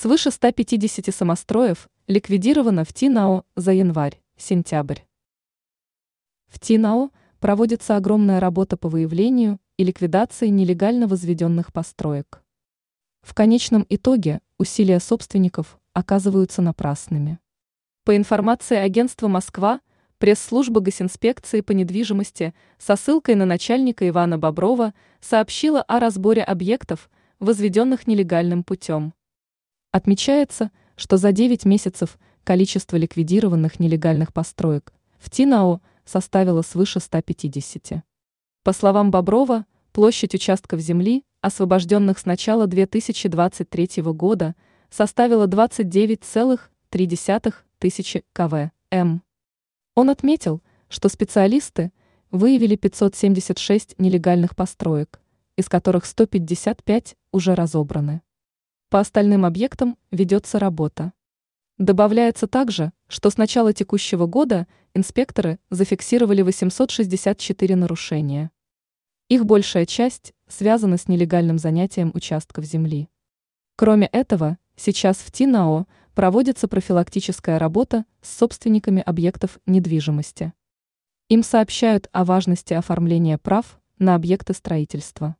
Свыше 150 самостроев ликвидировано в Тинао за январь-сентябрь. В Тинао проводится огромная работа по выявлению и ликвидации нелегально возведенных построек. В конечном итоге усилия собственников оказываются напрасными. По информации агентства «Москва», пресс-служба госинспекции по недвижимости со ссылкой на начальника Ивана Боброва сообщила о разборе объектов, возведенных нелегальным путем. Отмечается, что за 9 месяцев количество ликвидированных нелегальных построек в Тинао составило свыше 150. По словам Боброва, площадь участков земли, освобожденных с начала 2023 года, составила 29,3 тысячи кв.м. Он отметил, что специалисты выявили 576 нелегальных построек, из которых 155 уже разобраны. По остальным объектам ведется работа. Добавляется также, что с начала текущего года инспекторы зафиксировали 864 нарушения. Их большая часть связана с нелегальным занятием участков земли. Кроме этого, сейчас в ТИНАО проводится профилактическая работа с собственниками объектов недвижимости. Им сообщают о важности оформления прав на объекты строительства.